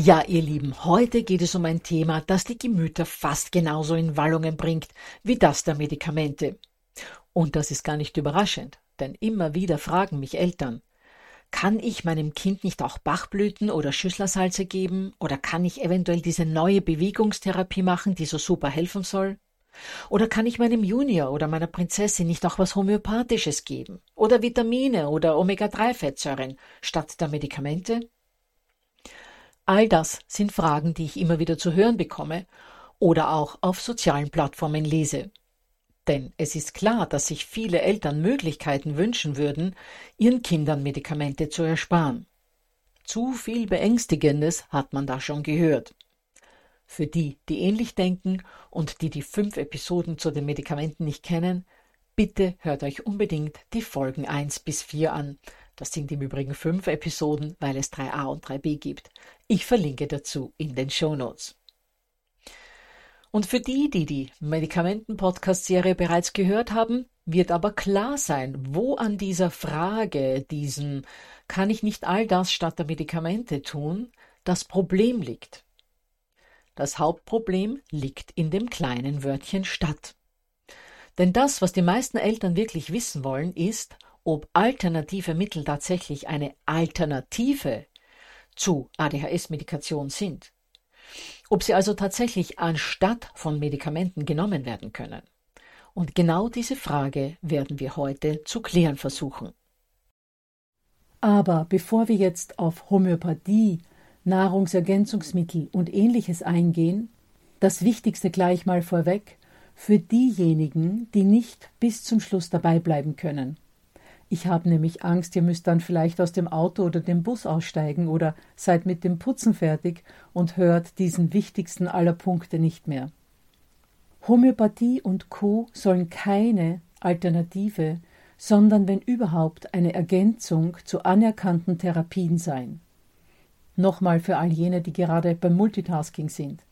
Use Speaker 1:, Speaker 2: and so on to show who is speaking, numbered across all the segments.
Speaker 1: Ja, ihr Lieben, heute geht es um ein Thema, das die Gemüter fast genauso in Wallungen bringt wie das der Medikamente. Und das ist gar nicht überraschend, denn immer wieder fragen mich Eltern, kann ich meinem Kind nicht auch Bachblüten oder Schüsslersalze geben? Oder kann ich eventuell diese neue Bewegungstherapie machen, die so super helfen soll? Oder kann ich meinem Junior oder meiner Prinzessin nicht auch was Homöopathisches geben? Oder Vitamine oder Omega-3-Fettsäuren statt der Medikamente? All das sind Fragen, die ich immer wieder zu hören bekomme oder auch auf sozialen Plattformen lese. Denn es ist klar, dass sich viele Eltern Möglichkeiten wünschen würden, ihren Kindern Medikamente zu ersparen. Zu viel Beängstigendes hat man da schon gehört. Für die, die ähnlich denken und die die fünf Episoden zu den Medikamenten nicht kennen, bitte hört euch unbedingt die Folgen 1 bis 4 an, das sind im Übrigen fünf Episoden, weil es 3a und 3b gibt. Ich verlinke dazu in den Show Notes. Und für die, die die Medikamenten-Podcast-Serie bereits gehört haben, wird aber klar sein, wo an dieser Frage, diesem kann ich nicht all das statt der Medikamente tun, das Problem liegt. Das Hauptproblem liegt in dem kleinen Wörtchen statt. Denn das, was die meisten Eltern wirklich wissen wollen, ist, ob alternative Mittel tatsächlich eine Alternative zu ADHS-Medikation sind. Ob sie also tatsächlich anstatt von Medikamenten genommen werden können. Und genau diese Frage werden wir heute zu klären versuchen. Aber bevor wir jetzt auf Homöopathie, Nahrungsergänzungsmittel und ähnliches eingehen, das Wichtigste gleich mal vorweg für diejenigen, die nicht bis zum Schluss dabei bleiben können. Ich habe nämlich Angst, ihr müsst dann vielleicht aus dem Auto oder dem Bus aussteigen oder seid mit dem Putzen fertig und hört diesen wichtigsten aller Punkte nicht mehr. Homöopathie und Co. sollen keine Alternative, sondern wenn überhaupt eine Ergänzung zu anerkannten Therapien sein. Nochmal für all jene, die gerade beim Multitasking sind.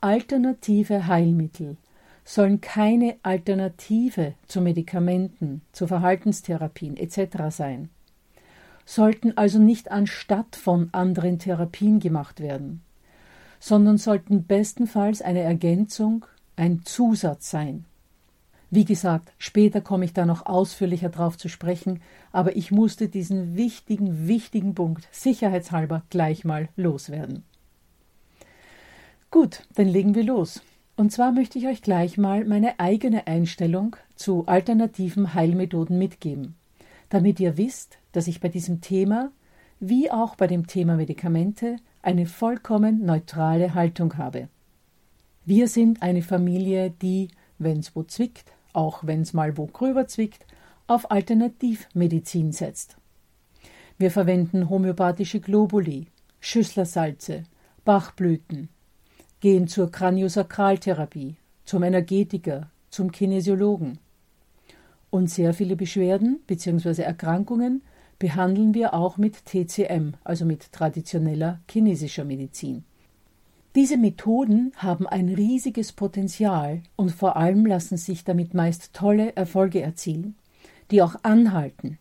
Speaker 1: Alternative Heilmittel sollen keine Alternative zu Medikamenten, zu Verhaltenstherapien etc. sein, sollten also nicht anstatt von anderen Therapien gemacht werden, sondern sollten bestenfalls eine Ergänzung, ein Zusatz sein. Wie gesagt, später komme ich da noch ausführlicher drauf zu sprechen, aber ich musste diesen wichtigen, wichtigen Punkt sicherheitshalber gleich mal loswerden. Gut, dann legen wir los. Und zwar möchte ich euch gleich mal meine eigene Einstellung zu alternativen Heilmethoden mitgeben, damit ihr wisst, dass ich bei diesem Thema, wie auch bei dem Thema Medikamente, eine vollkommen neutrale Haltung habe. Wir sind eine Familie, die, wenn's wo zwickt, auch wenn's mal wo gröber zwickt, auf Alternativmedizin setzt. Wir verwenden homöopathische Globuli, Schüsslersalze, Bachblüten, gehen zur Kraniosakraltherapie, zum Energetiker, zum Kinesiologen. Und sehr viele Beschwerden bzw. Erkrankungen behandeln wir auch mit TCM, also mit traditioneller chinesischer Medizin. Diese Methoden haben ein riesiges Potenzial und vor allem lassen sich damit meist tolle Erfolge erzielen, die auch anhalten.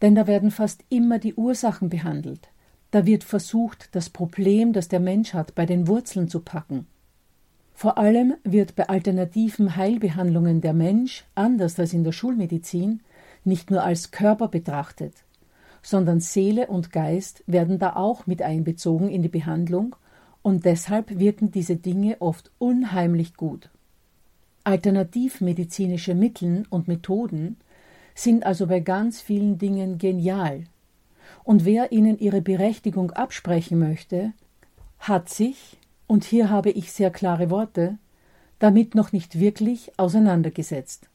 Speaker 1: Denn da werden fast immer die Ursachen behandelt. Da wird versucht, das Problem, das der Mensch hat, bei den Wurzeln zu packen. Vor allem wird bei alternativen Heilbehandlungen der Mensch, anders als in der Schulmedizin, nicht nur als Körper betrachtet, sondern Seele und Geist werden da auch mit einbezogen in die Behandlung und deshalb wirken diese Dinge oft unheimlich gut. Alternativmedizinische Mittel und Methoden sind also bei ganz vielen Dingen genial. Und wer ihnen ihre Berechtigung absprechen möchte, hat sich, und hier habe ich sehr klare Worte, damit noch nicht wirklich auseinandergesetzt.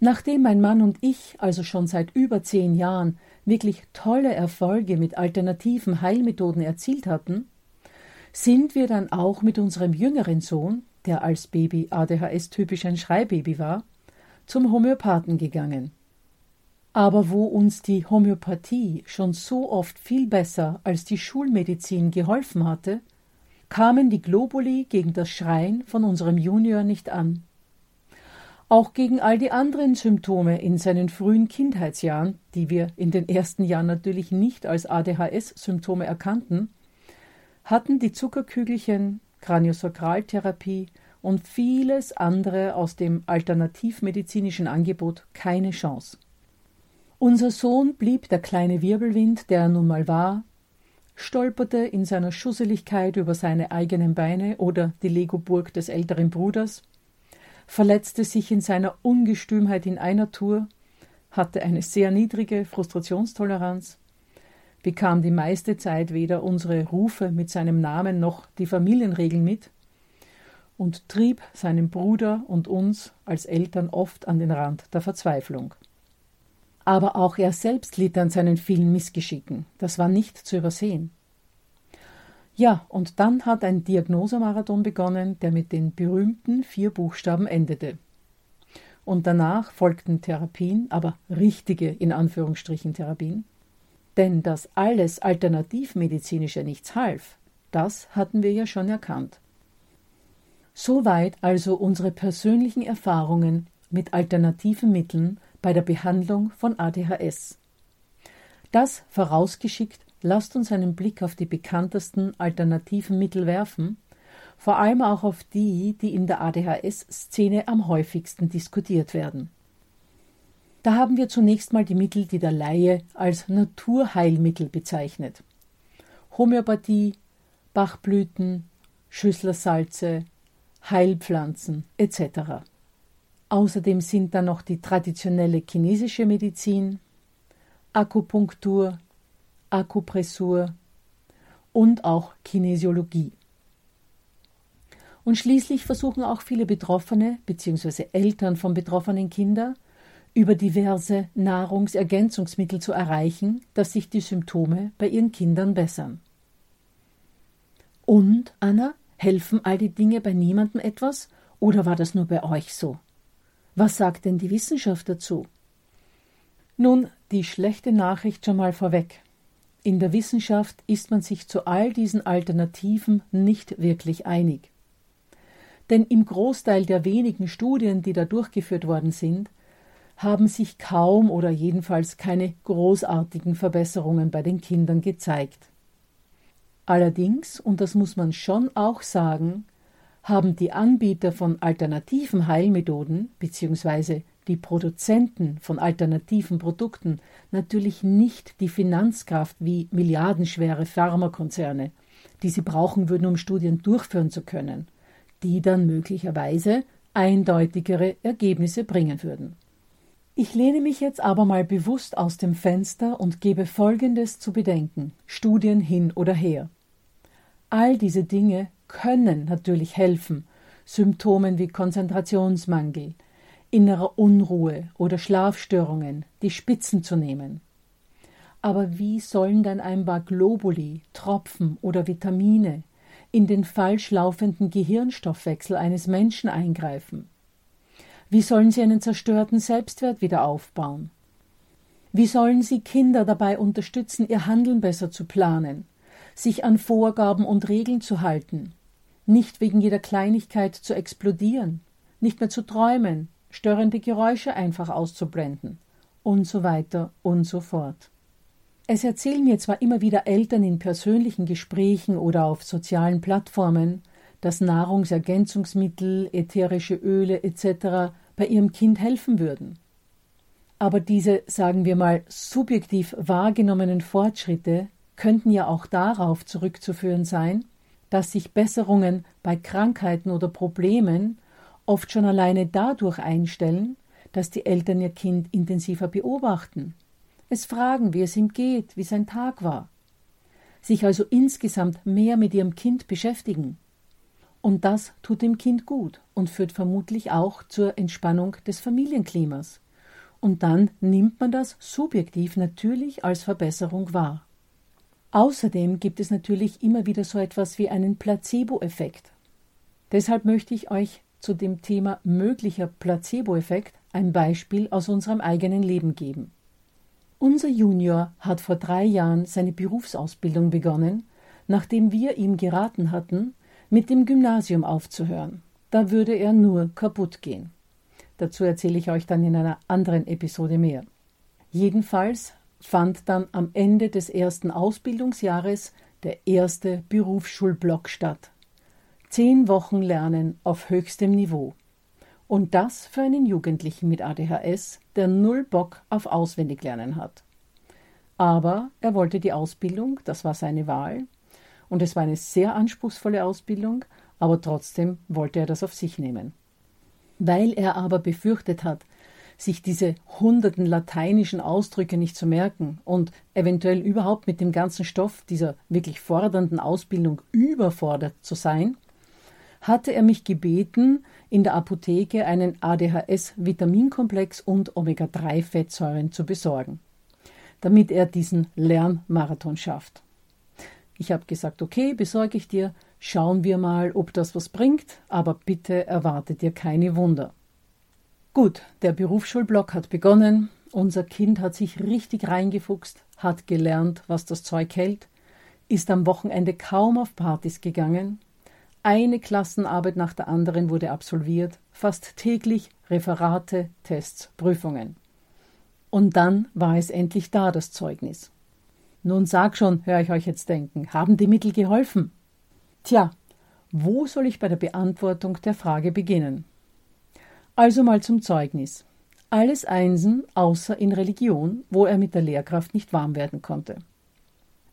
Speaker 1: Nachdem mein Mann und ich also schon seit über zehn Jahren wirklich tolle Erfolge mit alternativen Heilmethoden erzielt hatten, sind wir dann auch mit unserem jüngeren Sohn, der als Baby ADHS typisch ein Schreibaby war, zum Homöopathen gegangen. Aber wo uns die Homöopathie schon so oft viel besser als die Schulmedizin geholfen hatte, kamen die Globuli gegen das Schreien von unserem Junior nicht an. Auch gegen all die anderen Symptome in seinen frühen Kindheitsjahren, die wir in den ersten Jahren natürlich nicht als ADHS-Symptome erkannten, hatten die Zuckerkügelchen, Kraniosakraltherapie und vieles andere aus dem alternativmedizinischen Angebot keine Chance. Unser Sohn blieb der kleine Wirbelwind, der er nun mal war, stolperte in seiner Schusseligkeit über seine eigenen Beine oder die Legoburg des älteren Bruders, verletzte sich in seiner Ungestümheit in einer Tour, hatte eine sehr niedrige Frustrationstoleranz, bekam die meiste Zeit weder unsere Rufe mit seinem Namen noch die Familienregeln mit und trieb seinen Bruder und uns als Eltern oft an den Rand der Verzweiflung. Aber auch er selbst litt an seinen vielen Missgeschicken. Das war nicht zu übersehen. Ja, und dann hat ein Diagnosemarathon begonnen, der mit den berühmten vier Buchstaben endete. Und danach folgten Therapien, aber richtige in Anführungsstrichen Therapien. Denn dass alles Alternativmedizinische nichts half, das hatten wir ja schon erkannt. Soweit also unsere persönlichen Erfahrungen mit alternativen Mitteln bei der Behandlung von ADHS. Das vorausgeschickt, lasst uns einen Blick auf die bekanntesten alternativen Mittel werfen, vor allem auch auf die, die in der ADHS-Szene am häufigsten diskutiert werden. Da haben wir zunächst mal die Mittel, die der Laie als Naturheilmittel bezeichnet. Homöopathie, Bachblüten, Schüsslersalze, Heilpflanzen etc. Außerdem sind da noch die traditionelle chinesische Medizin, Akupunktur, Akupressur und auch Kinesiologie. Und schließlich versuchen auch viele Betroffene bzw. Eltern von betroffenen Kindern über diverse Nahrungsergänzungsmittel zu erreichen, dass sich die Symptome bei ihren Kindern bessern. Und, Anna, helfen all die Dinge bei niemandem etwas oder war das nur bei euch so? Was sagt denn die Wissenschaft dazu? Nun, die schlechte Nachricht schon mal vorweg. In der Wissenschaft ist man sich zu all diesen Alternativen nicht wirklich einig. Denn im Großteil der wenigen Studien, die da durchgeführt worden sind, haben sich kaum oder jedenfalls keine großartigen Verbesserungen bei den Kindern gezeigt. Allerdings, und das muss man schon auch sagen, haben die Anbieter von alternativen Heilmethoden bzw. die Produzenten von alternativen Produkten natürlich nicht die Finanzkraft wie milliardenschwere Pharmakonzerne, die sie brauchen würden, um Studien durchführen zu können, die dann möglicherweise eindeutigere Ergebnisse bringen würden. Ich lehne mich jetzt aber mal bewusst aus dem Fenster und gebe Folgendes zu bedenken Studien hin oder her. All diese Dinge können natürlich helfen, Symptomen wie Konzentrationsmangel, innerer Unruhe oder Schlafstörungen die Spitzen zu nehmen. Aber wie sollen dann ein paar Globuli, Tropfen oder Vitamine in den falsch laufenden Gehirnstoffwechsel eines Menschen eingreifen? Wie sollen sie einen zerstörten Selbstwert wieder aufbauen? Wie sollen sie Kinder dabei unterstützen, ihr Handeln besser zu planen, sich an Vorgaben und Regeln zu halten, nicht wegen jeder Kleinigkeit zu explodieren, nicht mehr zu träumen, störende Geräusche einfach auszublenden und so weiter und so fort. Es erzählen mir zwar immer wieder Eltern in persönlichen Gesprächen oder auf sozialen Plattformen, dass Nahrungsergänzungsmittel, ätherische Öle etc. bei ihrem Kind helfen würden. Aber diese, sagen wir mal, subjektiv wahrgenommenen Fortschritte könnten ja auch darauf zurückzuführen sein, dass sich Besserungen bei Krankheiten oder Problemen oft schon alleine dadurch einstellen, dass die Eltern ihr Kind intensiver beobachten, es fragen, wie es ihm geht, wie sein Tag war, sich also insgesamt mehr mit ihrem Kind beschäftigen. Und das tut dem Kind gut und führt vermutlich auch zur Entspannung des Familienklimas. Und dann nimmt man das subjektiv natürlich als Verbesserung wahr. Außerdem gibt es natürlich immer wieder so etwas wie einen Placebo-Effekt. Deshalb möchte ich euch zu dem Thema möglicher Placebo-Effekt ein Beispiel aus unserem eigenen Leben geben. Unser Junior hat vor drei Jahren seine Berufsausbildung begonnen, nachdem wir ihm geraten hatten, mit dem Gymnasium aufzuhören. Da würde er nur kaputt gehen. Dazu erzähle ich euch dann in einer anderen Episode mehr. Jedenfalls fand dann am Ende des ersten Ausbildungsjahres der erste Berufsschulblock statt. Zehn Wochen Lernen auf höchstem Niveau. Und das für einen Jugendlichen mit ADHS, der null Bock auf Auswendiglernen hat. Aber er wollte die Ausbildung, das war seine Wahl, und es war eine sehr anspruchsvolle Ausbildung, aber trotzdem wollte er das auf sich nehmen. Weil er aber befürchtet hat, sich diese hunderten lateinischen Ausdrücke nicht zu merken und eventuell überhaupt mit dem ganzen Stoff dieser wirklich fordernden Ausbildung überfordert zu sein, hatte er mich gebeten, in der Apotheke einen ADHS-Vitaminkomplex und Omega-3-Fettsäuren zu besorgen, damit er diesen Lernmarathon schafft. Ich habe gesagt, okay, besorge ich dir, schauen wir mal, ob das was bringt, aber bitte erwarte dir keine Wunder. Gut, der Berufsschulblock hat begonnen, unser Kind hat sich richtig reingefuchst, hat gelernt, was das Zeug hält, ist am Wochenende kaum auf Partys gegangen, eine Klassenarbeit nach der anderen wurde absolviert, fast täglich Referate, Tests, Prüfungen. Und dann war es endlich da, das Zeugnis. Nun sag schon, höre ich euch jetzt denken, haben die Mittel geholfen? Tja, wo soll ich bei der Beantwortung der Frage beginnen? Also mal zum Zeugnis. Alles Einsen außer in Religion, wo er mit der Lehrkraft nicht warm werden konnte.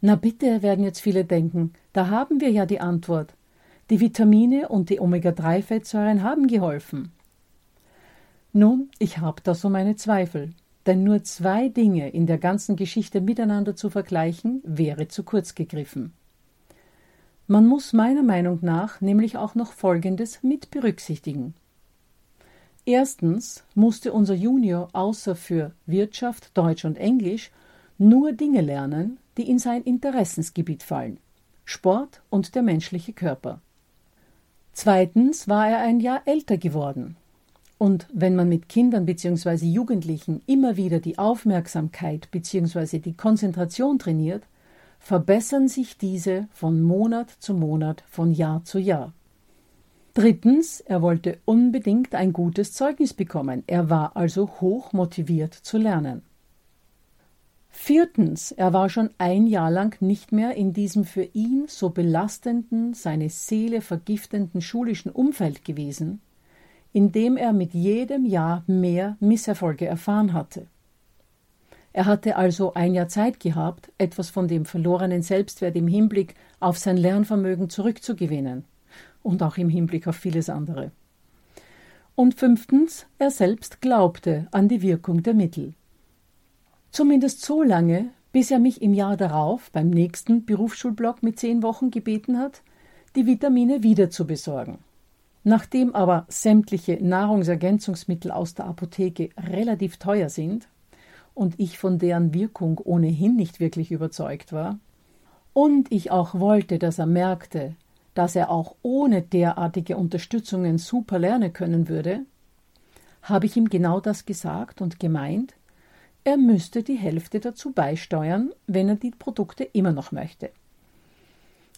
Speaker 1: Na bitte, werden jetzt viele denken, da haben wir ja die Antwort. Die Vitamine und die Omega-3-Fettsäuren haben geholfen. Nun, ich habe da so meine Zweifel, denn nur zwei Dinge in der ganzen Geschichte miteinander zu vergleichen, wäre zu kurz gegriffen. Man muss meiner Meinung nach nämlich auch noch Folgendes mit berücksichtigen. Erstens musste unser Junior außer für Wirtschaft, Deutsch und Englisch nur Dinge lernen, die in sein Interessensgebiet fallen Sport und der menschliche Körper. Zweitens war er ein Jahr älter geworden. Und wenn man mit Kindern bzw. Jugendlichen immer wieder die Aufmerksamkeit bzw. die Konzentration trainiert, verbessern sich diese von Monat zu Monat, von Jahr zu Jahr. Drittens, er wollte unbedingt ein gutes Zeugnis bekommen, er war also hoch motiviert zu lernen. Viertens, er war schon ein Jahr lang nicht mehr in diesem für ihn so belastenden, seine Seele vergiftenden schulischen Umfeld gewesen, in dem er mit jedem Jahr mehr Misserfolge erfahren hatte. Er hatte also ein Jahr Zeit gehabt, etwas von dem verlorenen Selbstwert im Hinblick auf sein Lernvermögen zurückzugewinnen und auch im Hinblick auf vieles andere. Und fünftens, er selbst glaubte an die Wirkung der Mittel. Zumindest so lange, bis er mich im Jahr darauf beim nächsten Berufsschulblock mit zehn Wochen gebeten hat, die Vitamine wieder zu besorgen. Nachdem aber sämtliche Nahrungsergänzungsmittel aus der Apotheke relativ teuer sind und ich von deren Wirkung ohnehin nicht wirklich überzeugt war, und ich auch wollte, dass er merkte, dass er auch ohne derartige Unterstützungen super lernen können würde, habe ich ihm genau das gesagt und gemeint, er müsste die Hälfte dazu beisteuern, wenn er die Produkte immer noch möchte.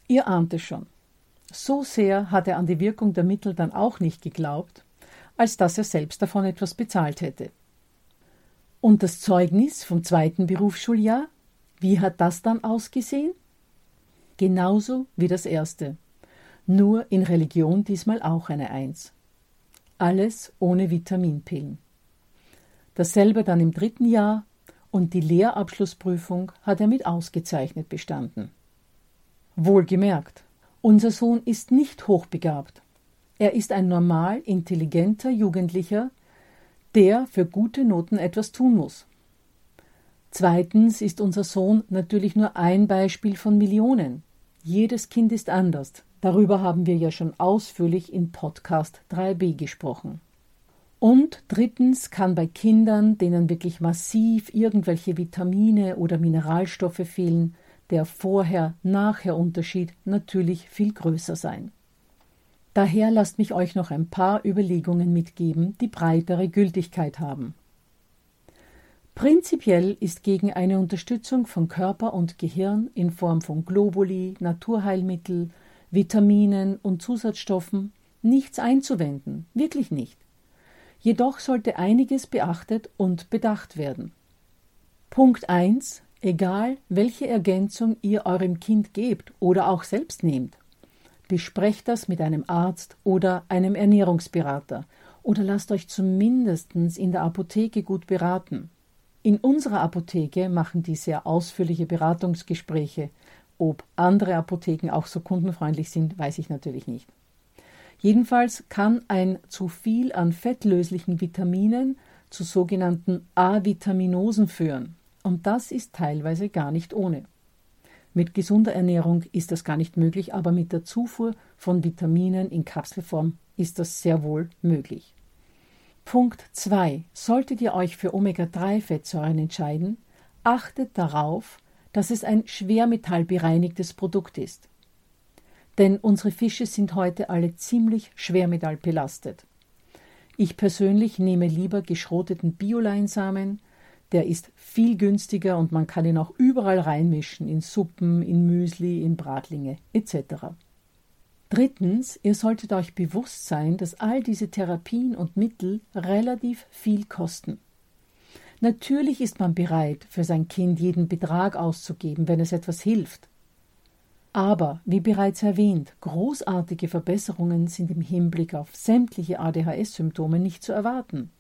Speaker 1: Ihr ahnt es schon. So sehr hat er an die Wirkung der Mittel dann auch nicht geglaubt, als dass er selbst davon etwas bezahlt hätte. Und das Zeugnis vom zweiten Berufsschuljahr, wie hat das dann ausgesehen? Genauso wie das erste, nur in Religion diesmal auch eine Eins. Alles ohne Vitaminpillen. Dasselbe dann im dritten Jahr und die Lehrabschlussprüfung hat er mit ausgezeichnet bestanden. Wohlgemerkt, unser Sohn ist nicht hochbegabt. Er ist ein normal intelligenter Jugendlicher, der für gute Noten etwas tun muss. Zweitens ist unser Sohn natürlich nur ein Beispiel von Millionen. Jedes Kind ist anders. Darüber haben wir ja schon ausführlich in Podcast 3b gesprochen. Und drittens kann bei Kindern, denen wirklich massiv irgendwelche Vitamine oder Mineralstoffe fehlen, der Vorher-Nachher-Unterschied natürlich viel größer sein. Daher lasst mich euch noch ein paar Überlegungen mitgeben, die breitere Gültigkeit haben. Prinzipiell ist gegen eine Unterstützung von Körper und Gehirn in Form von Globuli, Naturheilmittel, Vitaminen und Zusatzstoffen nichts einzuwenden, wirklich nicht. Jedoch sollte einiges beachtet und bedacht werden. Punkt 1. Egal, welche Ergänzung ihr eurem Kind gebt oder auch selbst nehmt. Besprecht das mit einem Arzt oder einem Ernährungsberater oder lasst euch zumindest in der Apotheke gut beraten. In unserer Apotheke machen die sehr ausführliche Beratungsgespräche. Ob andere Apotheken auch so kundenfreundlich sind, weiß ich natürlich nicht. Jedenfalls kann ein zu viel an fettlöslichen Vitaminen zu sogenannten Avitaminosen führen. Und das ist teilweise gar nicht ohne. Mit gesunder Ernährung ist das gar nicht möglich, aber mit der Zufuhr von Vitaminen in Kapselform ist das sehr wohl möglich. Punkt 2. Solltet ihr euch für Omega-3-Fettsäuren entscheiden, achtet darauf, dass es ein schwermetallbereinigtes Produkt ist denn unsere Fische sind heute alle ziemlich schwermetallbelastet. Ich persönlich nehme lieber geschroteten Bioleinsamen, der ist viel günstiger und man kann ihn auch überall reinmischen, in Suppen, in Müsli, in Bratlinge etc. Drittens, ihr solltet euch bewusst sein, dass all diese Therapien und Mittel relativ viel kosten. Natürlich ist man bereit, für sein Kind jeden Betrag auszugeben, wenn es etwas hilft. Aber, wie bereits erwähnt, großartige Verbesserungen sind im Hinblick auf sämtliche ADHS-Symptome nicht zu erwarten,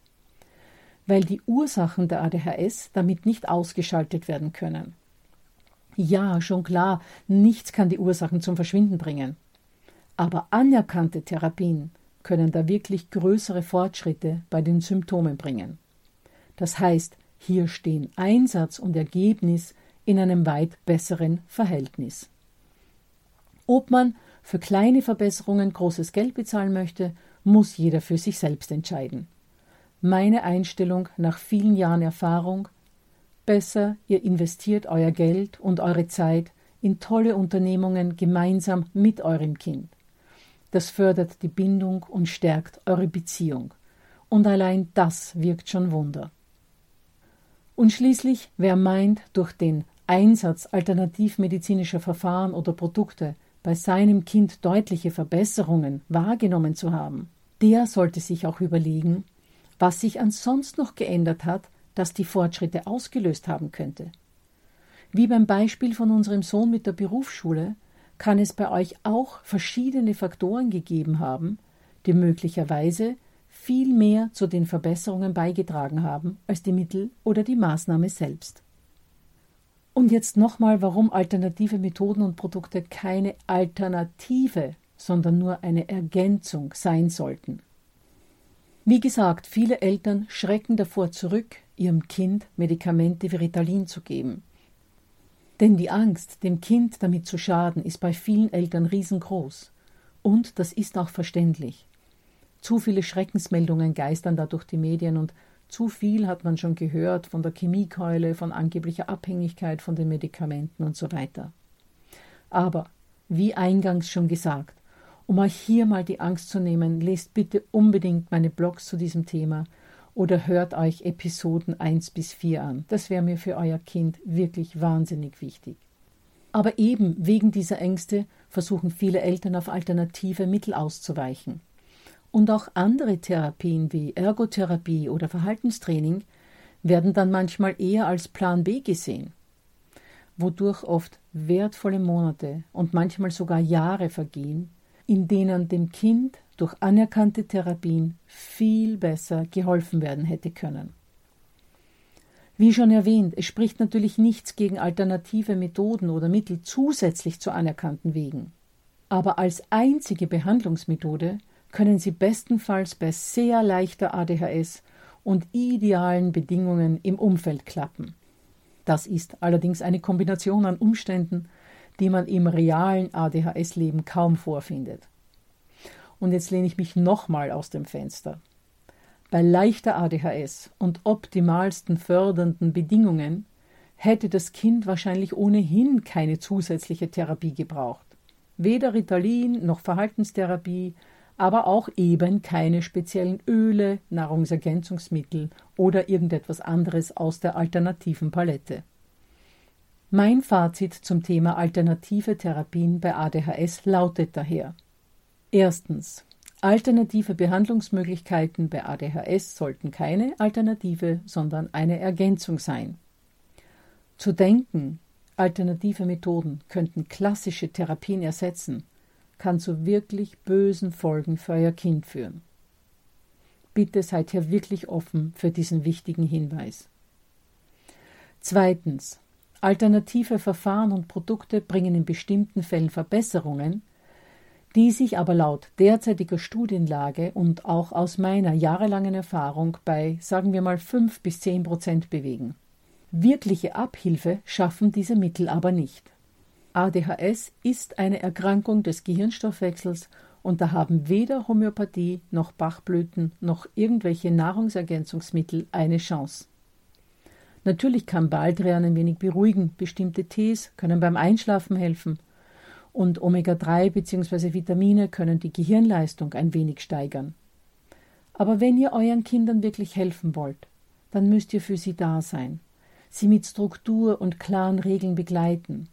Speaker 1: weil die Ursachen der ADHS damit nicht ausgeschaltet werden können. Ja, schon klar, nichts kann die Ursachen zum Verschwinden bringen. Aber anerkannte Therapien können da wirklich größere Fortschritte bei den Symptomen bringen. Das heißt, hier stehen Einsatz und Ergebnis in einem weit besseren Verhältnis. Ob man für kleine Verbesserungen großes Geld bezahlen möchte, muss jeder für sich selbst entscheiden. Meine Einstellung nach vielen Jahren Erfahrung besser, ihr investiert euer Geld und eure Zeit in tolle Unternehmungen gemeinsam mit eurem Kind. Das fördert die Bindung und stärkt eure Beziehung. Und allein das wirkt schon Wunder. Und schließlich, wer meint, durch den Einsatz alternativmedizinischer Verfahren oder Produkte bei seinem Kind deutliche Verbesserungen wahrgenommen zu haben, der sollte sich auch überlegen, was sich ansonsten noch geändert hat, das die Fortschritte ausgelöst haben könnte. Wie beim Beispiel von unserem Sohn mit der Berufsschule kann es bei euch auch verschiedene Faktoren gegeben haben, die möglicherweise viel mehr zu den Verbesserungen beigetragen haben als die Mittel oder die Maßnahme selbst. Und jetzt nochmal, warum alternative Methoden und Produkte keine Alternative, sondern nur eine Ergänzung sein sollten. Wie gesagt, viele Eltern schrecken davor zurück, ihrem Kind Medikamente wie Ritalin zu geben. Denn die Angst, dem Kind damit zu schaden, ist bei vielen Eltern riesengroß. Und das ist auch verständlich. Zu viele Schreckensmeldungen geistern da durch die Medien und zu viel hat man schon gehört von der Chemiekeule, von angeblicher Abhängigkeit von den Medikamenten und so weiter. Aber, wie eingangs schon gesagt, um euch hier mal die Angst zu nehmen, lest bitte unbedingt meine Blogs zu diesem Thema oder hört euch Episoden 1 bis 4 an. Das wäre mir für euer Kind wirklich wahnsinnig wichtig. Aber eben wegen dieser Ängste versuchen viele Eltern auf alternative Mittel auszuweichen. Und auch andere Therapien wie Ergotherapie oder Verhaltenstraining werden dann manchmal eher als Plan B gesehen, wodurch oft wertvolle Monate und manchmal sogar Jahre vergehen, in denen dem Kind durch anerkannte Therapien viel besser geholfen werden hätte können. Wie schon erwähnt, es spricht natürlich nichts gegen alternative Methoden oder Mittel zusätzlich zu anerkannten Wegen. Aber als einzige Behandlungsmethode können sie bestenfalls bei sehr leichter ADHS und idealen Bedingungen im Umfeld klappen. Das ist allerdings eine Kombination an Umständen, die man im realen ADHS-Leben kaum vorfindet. Und jetzt lehne ich mich nochmal aus dem Fenster. Bei leichter ADHS und optimalsten fördernden Bedingungen hätte das Kind wahrscheinlich ohnehin keine zusätzliche Therapie gebraucht. Weder Ritalin noch Verhaltenstherapie, aber auch eben keine speziellen Öle, Nahrungsergänzungsmittel oder irgendetwas anderes aus der alternativen Palette. Mein Fazit zum Thema alternative Therapien bei ADHS lautet daher Erstens. Alternative Behandlungsmöglichkeiten bei ADHS sollten keine Alternative, sondern eine Ergänzung sein. Zu denken, alternative Methoden könnten klassische Therapien ersetzen, kann zu wirklich bösen Folgen für euer Kind führen. Bitte seid hier wirklich offen für diesen wichtigen Hinweis. Zweitens. Alternative Verfahren und Produkte bringen in bestimmten Fällen Verbesserungen, die sich aber laut derzeitiger Studienlage und auch aus meiner jahrelangen Erfahrung bei, sagen wir mal, fünf bis zehn Prozent bewegen. Wirkliche Abhilfe schaffen diese Mittel aber nicht. ADHS ist eine Erkrankung des Gehirnstoffwechsels und da haben weder Homöopathie noch Bachblüten noch irgendwelche Nahrungsergänzungsmittel eine Chance. Natürlich kann Baldrian ein wenig beruhigen, bestimmte Tees können beim Einschlafen helfen, und Omega-3 bzw. Vitamine können die Gehirnleistung ein wenig steigern. Aber wenn ihr euren Kindern wirklich helfen wollt, dann müsst ihr für sie da sein, sie mit Struktur und klaren Regeln begleiten,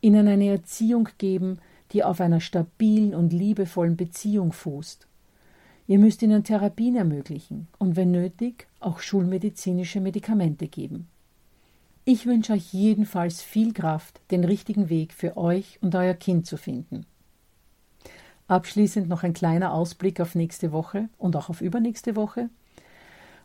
Speaker 1: ihnen eine Erziehung geben, die auf einer stabilen und liebevollen Beziehung fußt. Ihr müsst ihnen Therapien ermöglichen und wenn nötig auch schulmedizinische Medikamente geben. Ich wünsche euch jedenfalls viel Kraft, den richtigen Weg für euch und euer Kind zu finden. Abschließend noch ein kleiner Ausblick auf nächste Woche und auch auf übernächste Woche,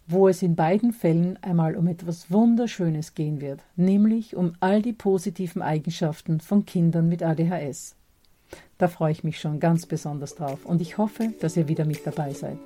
Speaker 1: wo es in beiden Fällen einmal um etwas Wunderschönes gehen wird, nämlich um all die positiven Eigenschaften von Kindern mit ADHS. Da freue ich mich schon ganz besonders drauf und ich hoffe, dass ihr wieder mit dabei seid.